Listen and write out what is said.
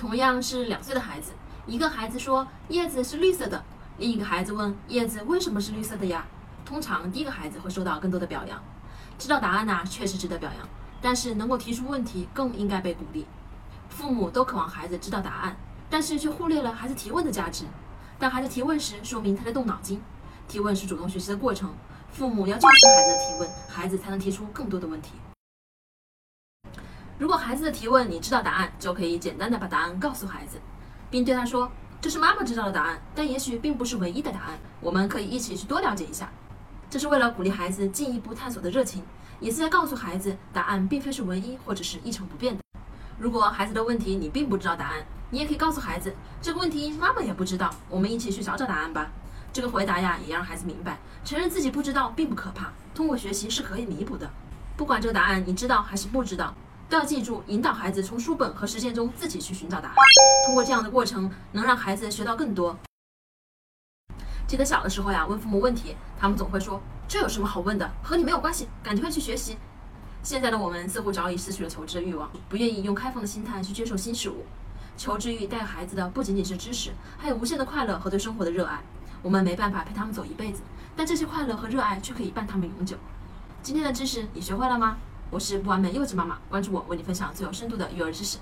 同样是两岁的孩子，一个孩子说叶子是绿色的，另一个孩子问叶子为什么是绿色的呀？通常第一个孩子会受到更多的表扬。知道答案呢，确实值得表扬，但是能够提出问题更应该被鼓励。父母都渴望孩子知道答案，但是却忽略了孩子提问的价值。当孩子提问时，说明他在动脑筋。提问是主动学习的过程，父母要重视孩子的提问，孩子才能提出更多的问题。如果孩子的提问你知道答案，就可以简单的把答案告诉孩子，并对他说：“这是妈妈知道的答案，但也许并不是唯一的答案，我们可以一起去多了解一下。”这是为了鼓励孩子进一步探索的热情，也是在告诉孩子答案并非是唯一或者是一成不变的。如果孩子的问题你并不知道答案，你也可以告诉孩子这个问题妈妈也不知道，我们一起去找找答案吧。这个回答呀，也让孩子明白，承认自己不知道并不可怕，通过学习是可以弥补的。不管这个答案你知道还是不知道。都要记住，引导孩子从书本和实践中自己去寻找答案。通过这样的过程，能让孩子学到更多。记得小的时候呀，问父母问题，他们总会说：“这有什么好问的？和你没有关系，赶快去学习。”现在的我们似乎早已失去了求知的欲望，不愿意用开放的心态去接受新事物。求知欲带孩子的不仅仅是知识，还有无限的快乐和对生活的热爱。我们没办法陪他们走一辈子，但这些快乐和热爱却可以伴他们永久。今天的知识你学会了吗？我是不完美幼稚妈妈，关注我，为你分享最有深度的育儿知识。